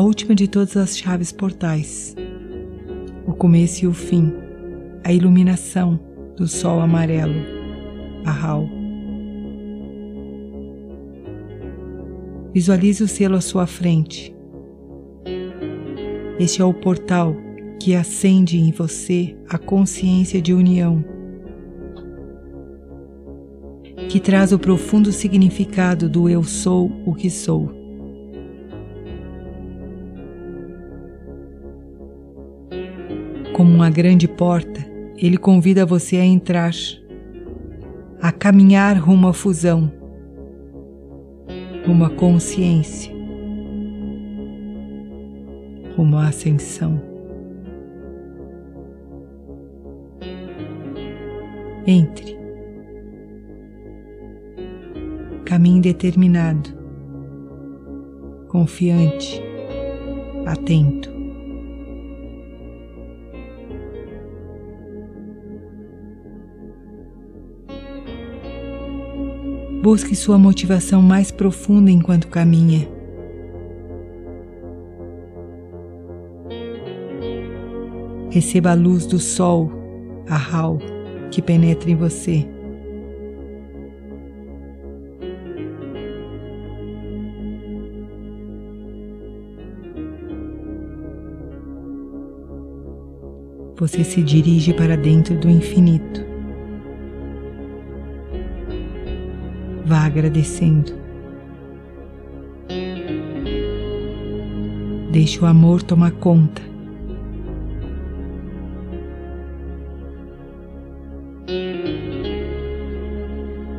última de todas as chaves portais, o começo e o fim, a iluminação do sol amarelo, a Hal. Visualize o selo à sua frente. Este é o portal que acende em você a consciência de união, que traz o profundo significado do eu sou o que sou. Uma grande porta, ele convida você a entrar, a caminhar rumo à fusão, rumo à consciência, rumo à ascensão. Entre. Caminhe determinado, confiante, atento. Busque sua motivação mais profunda enquanto caminha. Receba a luz do sol, a Hal, que penetra em você. Você se dirige para dentro do infinito. Agradecendo. Deixe o amor tomar conta.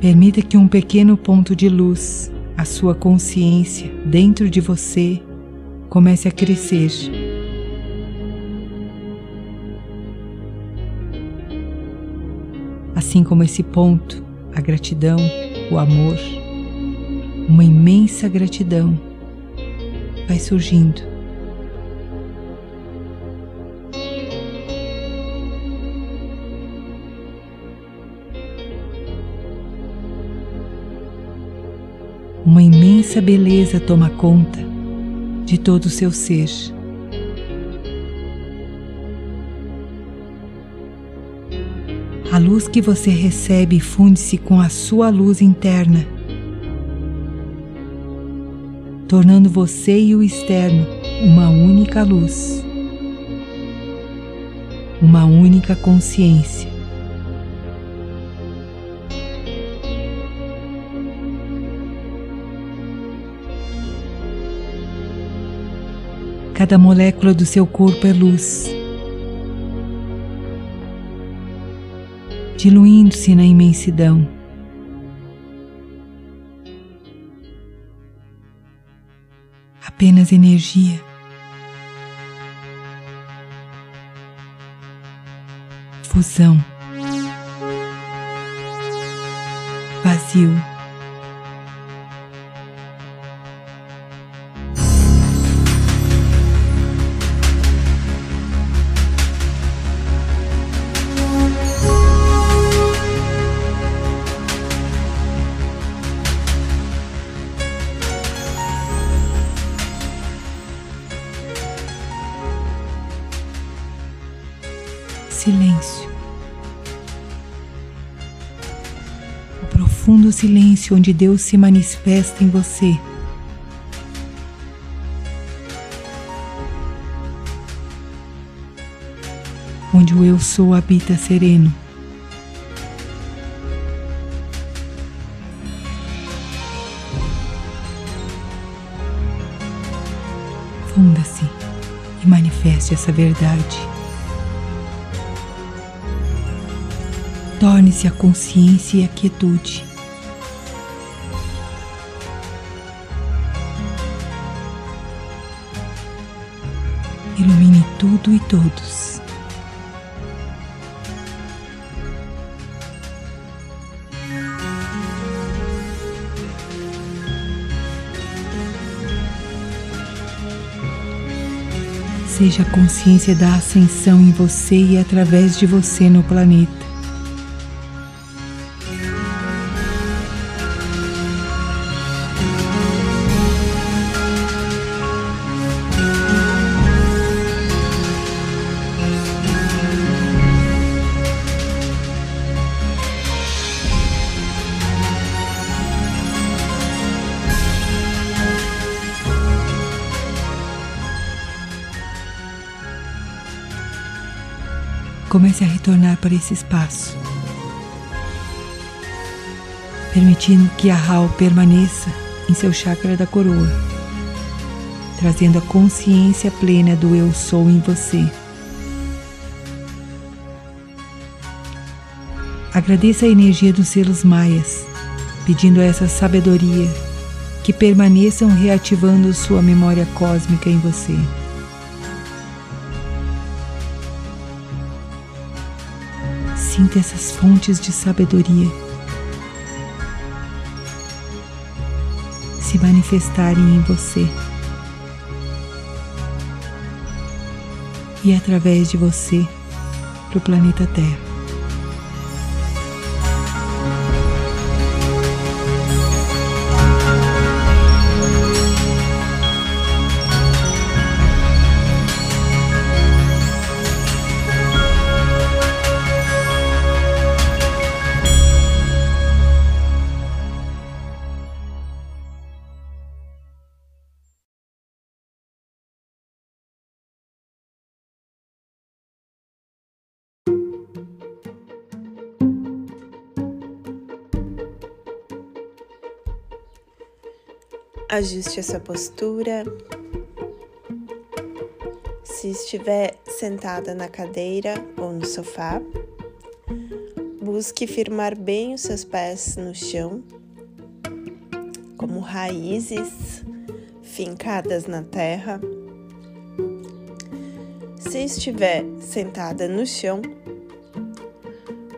Permita que um pequeno ponto de luz, a sua consciência dentro de você, comece a crescer. Assim como esse ponto, a gratidão, o amor, uma imensa gratidão vai surgindo. Uma imensa beleza toma conta de todo o seu ser. A luz que você recebe funde-se com a sua luz interna, tornando você e o externo uma única luz, uma única consciência. Cada molécula do seu corpo é luz. Diluindo-se na imensidão. Apenas energia. Fusão. Vazio. Silêncio onde Deus se manifesta em você. Onde o Eu Sou habita sereno. Funda-se e manifeste essa verdade. Torne-se a consciência e a quietude. Ilumine tudo e todos. Seja a consciência da ascensão em você e através de você no planeta. Comece a retornar para esse espaço, permitindo que a Hal permaneça em seu chakra da coroa, trazendo a consciência plena do Eu Sou em você. Agradeça a energia dos selos maias, pedindo essa sabedoria que permaneçam reativando sua memória cósmica em você. Sinta essas fontes de sabedoria se manifestarem em você e através de você para o planeta Terra. Ajuste a sua postura. Se estiver sentada na cadeira ou no sofá, busque firmar bem os seus pés no chão, como raízes fincadas na terra. Se estiver sentada no chão,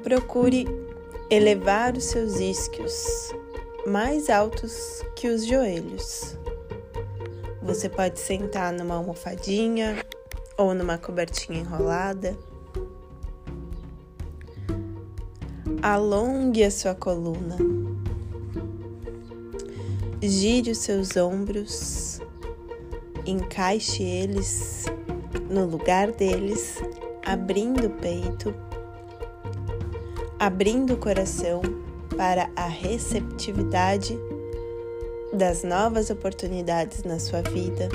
procure elevar os seus isquios mais altos os joelhos. Você pode sentar numa almofadinha ou numa cobertinha enrolada. Alongue a sua coluna. Gire os seus ombros. Encaixe eles no lugar deles, abrindo o peito, abrindo o coração para a receptividade das novas oportunidades na sua vida.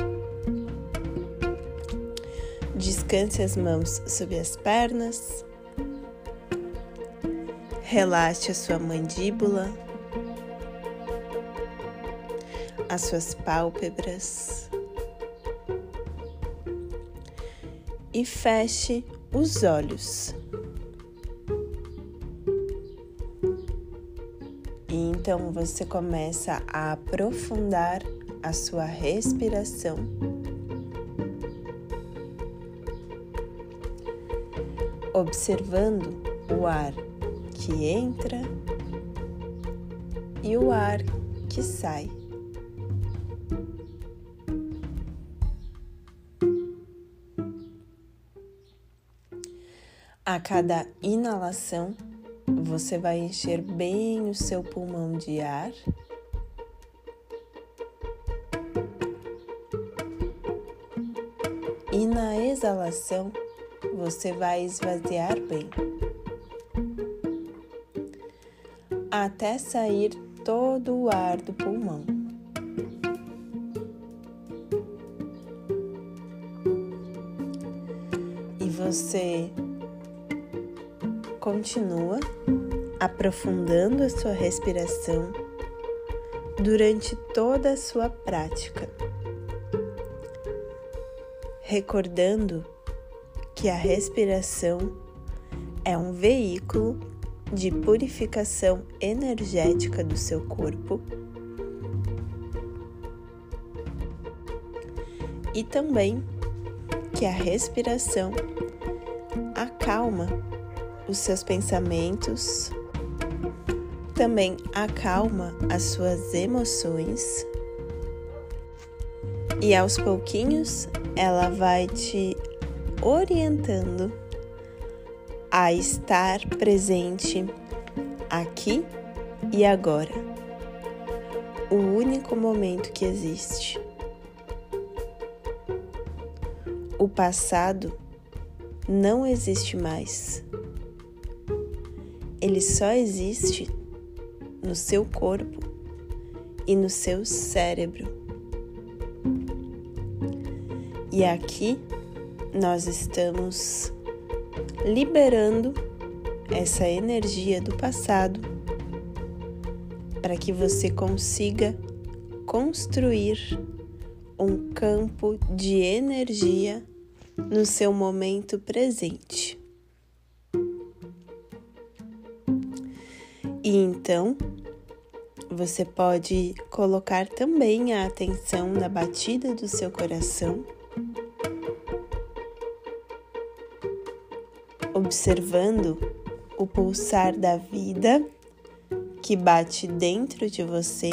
Descanse as mãos sob as pernas. Relaxe a sua mandíbula, as suas pálpebras e feche os olhos. Então você começa a aprofundar a sua respiração. Observando o ar que entra e o ar que sai. A cada inalação, você vai encher bem o seu pulmão de ar. E na exalação, você vai esvaziar bem. Até sair todo o ar do pulmão. E você Continua aprofundando a sua respiração durante toda a sua prática, recordando que a respiração é um veículo de purificação energética do seu corpo e também que a respiração acalma os seus pensamentos, também acalma as suas emoções e aos pouquinhos ela vai te orientando a estar presente aqui e agora, o único momento que existe. O passado não existe mais ele só existe no seu corpo e no seu cérebro. E aqui nós estamos liberando essa energia do passado para que você consiga construir um campo de energia no seu momento presente. E então, você pode colocar também a atenção na batida do seu coração, observando o pulsar da vida que bate dentro de você.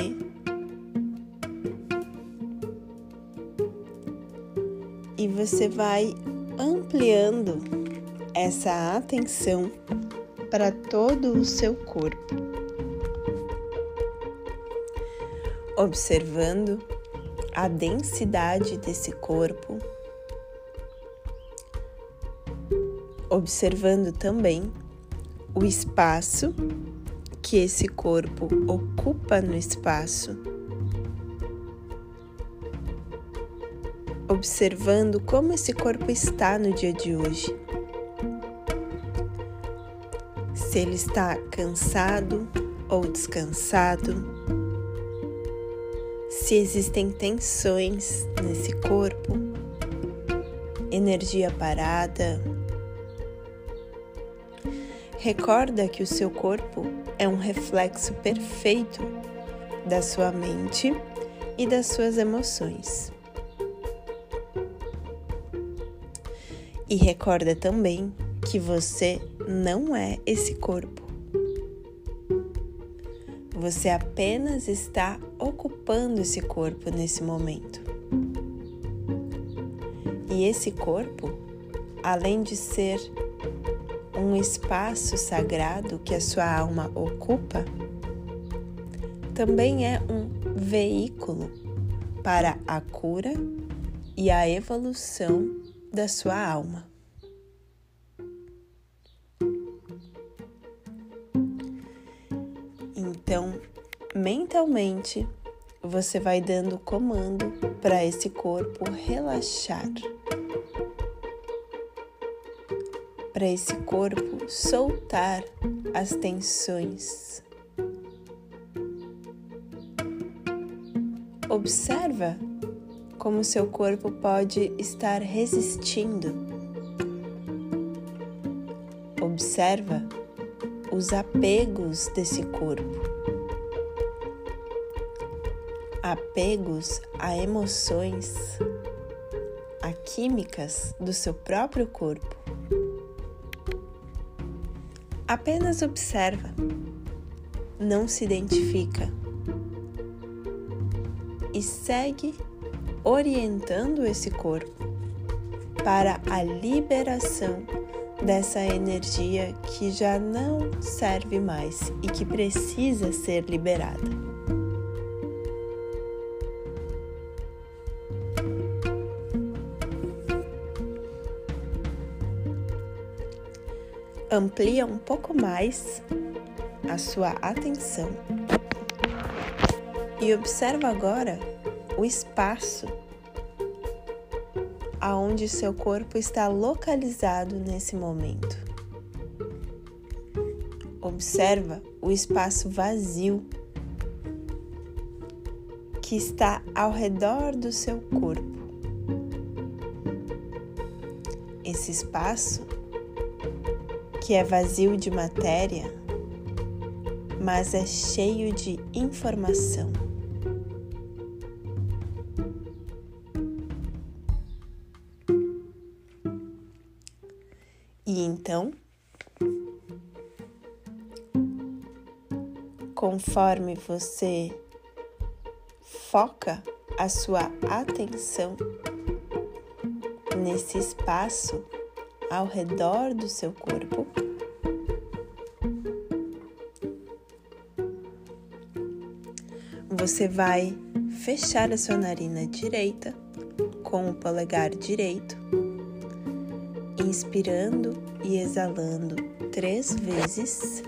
E você vai ampliando essa atenção para todo o seu corpo. Observando a densidade desse corpo, observando também o espaço que esse corpo ocupa no espaço, observando como esse corpo está no dia de hoje. Se ele está cansado ou descansado, se existem tensões nesse corpo, energia parada. Recorda que o seu corpo é um reflexo perfeito da sua mente e das suas emoções. E recorda também que você não é esse corpo. Você apenas está ocupando esse corpo nesse momento. E esse corpo, além de ser um espaço sagrado que a sua alma ocupa, também é um veículo para a cura e a evolução da sua alma. Então, mentalmente, você vai dando comando para esse corpo relaxar. Para esse corpo soltar as tensões. Observa como seu corpo pode estar resistindo. Observa os apegos desse corpo apegos a emoções, a químicas do seu próprio corpo. Apenas observa, não se identifica e segue orientando esse corpo para a liberação dessa energia que já não serve mais e que precisa ser liberada. Amplia um pouco mais a sua atenção e observa agora o espaço aonde seu corpo está localizado nesse momento. Observa o espaço vazio que está ao redor do seu corpo. Esse espaço que é vazio de matéria, mas é cheio de informação. E então, conforme você foca a sua atenção nesse espaço ao redor do seu corpo. Você vai fechar a sua narina direita com o polegar direito, inspirando e exalando três vezes.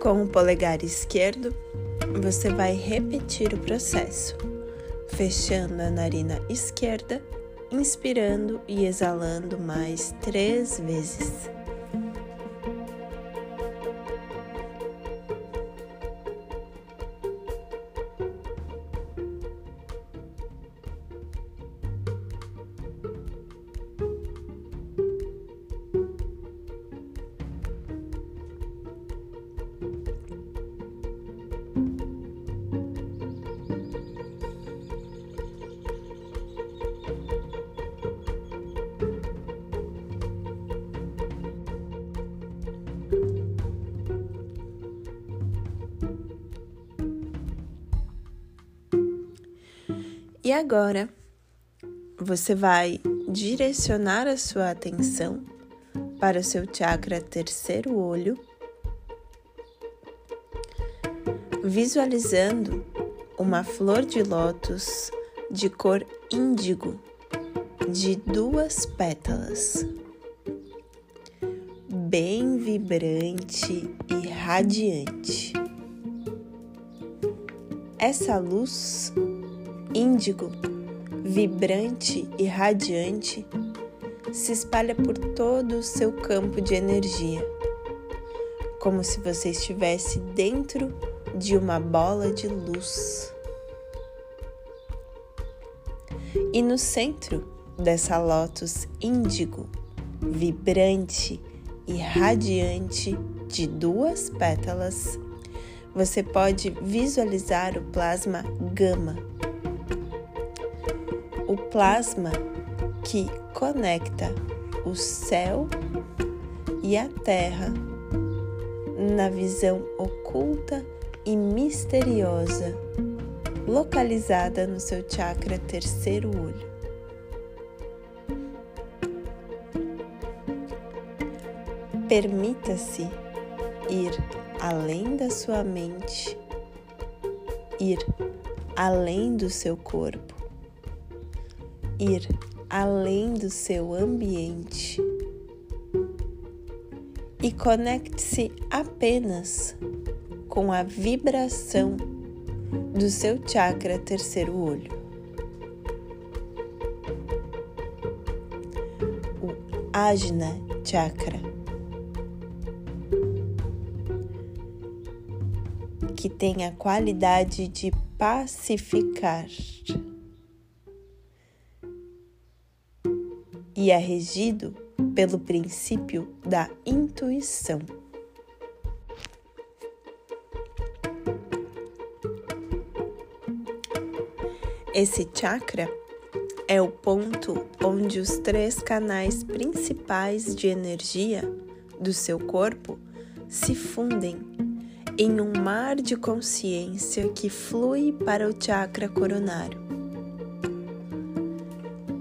Com o polegar esquerdo, você vai repetir o processo, fechando a narina esquerda, inspirando e exalando mais três vezes. E agora você vai direcionar a sua atenção para o seu chakra terceiro olho, visualizando uma flor de lótus de cor índigo de duas pétalas, bem vibrante e radiante. Essa luz índigo, vibrante e radiante, se espalha por todo o seu campo de energia, como se você estivesse dentro de uma bola de luz. E no centro dessa lótus índigo, vibrante e radiante de duas pétalas, você pode visualizar o plasma gama o plasma que conecta o céu e a terra na visão oculta e misteriosa localizada no seu chakra terceiro olho. Permita-se ir além da sua mente, ir além do seu corpo ir além do seu ambiente e conecte-se apenas com a vibração do seu chakra terceiro olho. O Ajna Chakra. Que tem a qualidade de pacificar. E é regido pelo princípio da intuição. Esse chakra é o ponto onde os três canais principais de energia do seu corpo se fundem em um mar de consciência que flui para o chakra coronário.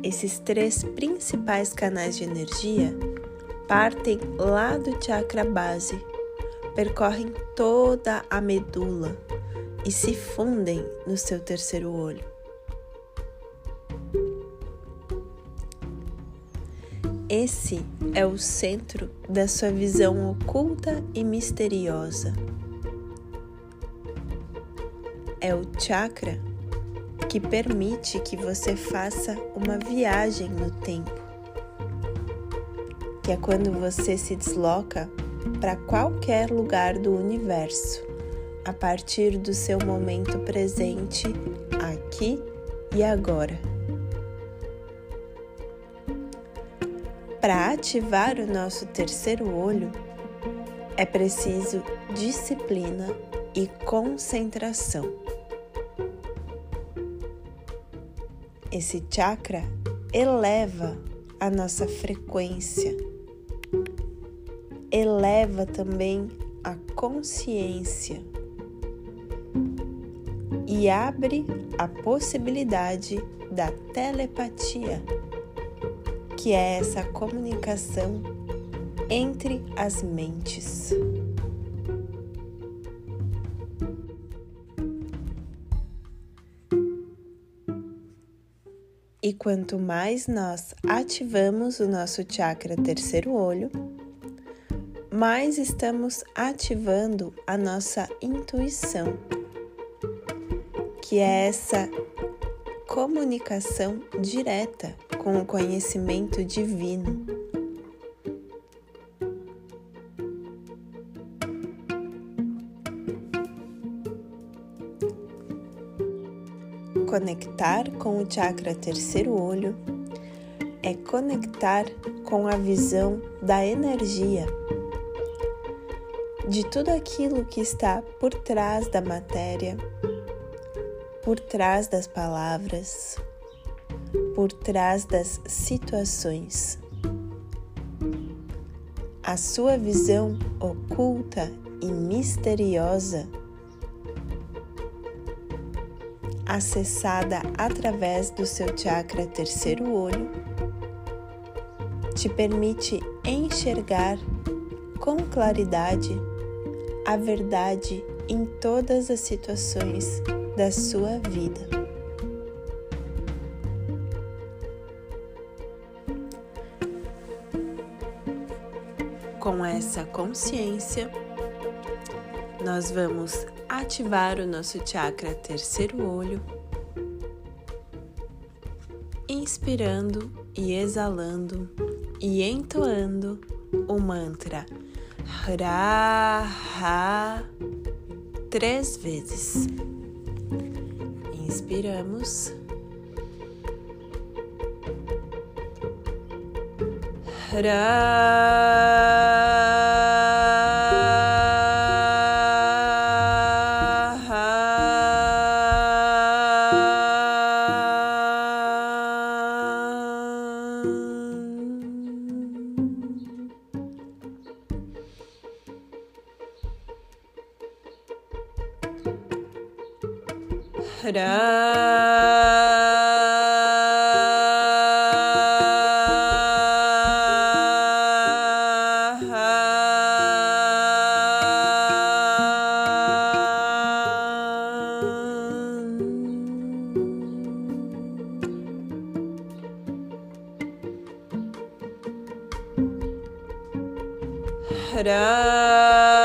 Esses três principais canais de energia partem lá do chakra base, percorrem toda a medula e se fundem no seu terceiro olho. Esse é o centro da sua visão oculta e misteriosa. É o chakra que permite que você faça uma viagem no tempo, que é quando você se desloca para qualquer lugar do universo a partir do seu momento presente aqui e agora. Para ativar o nosso terceiro olho, é preciso disciplina e concentração. Esse chakra eleva a nossa frequência, eleva também a consciência e abre a possibilidade da telepatia, que é essa comunicação entre as mentes. E quanto mais nós ativamos o nosso chakra terceiro olho, mais estamos ativando a nossa intuição, que é essa comunicação direta com o conhecimento divino. Conectar com o chakra terceiro olho é conectar com a visão da energia, de tudo aquilo que está por trás da matéria, por trás das palavras, por trás das situações. A sua visão oculta e misteriosa acessada através do seu chakra terceiro olho, te permite enxergar com claridade a verdade em todas as situações da sua vida. Com essa consciência, nós vamos ativar o nosso chakra terceiro olho, inspirando e exalando e entoando o mantra Hra três vezes. Inspiramos. Hra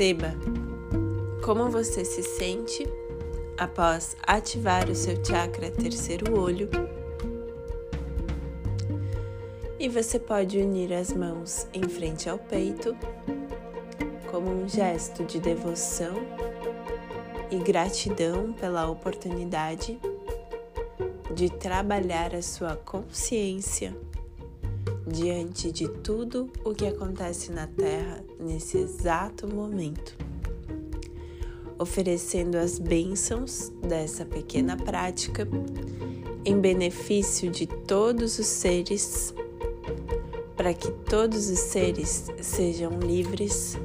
Perceba como você se sente após ativar o seu chakra terceiro olho. E você pode unir as mãos em frente ao peito como um gesto de devoção e gratidão pela oportunidade de trabalhar a sua consciência diante de tudo o que acontece na Terra nesse exato momento, oferecendo as bênçãos dessa pequena prática em benefício de todos os seres, para que todos os seres sejam livres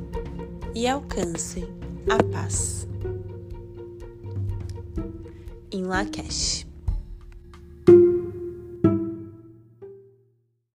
e alcancem a paz. Em Lakesh.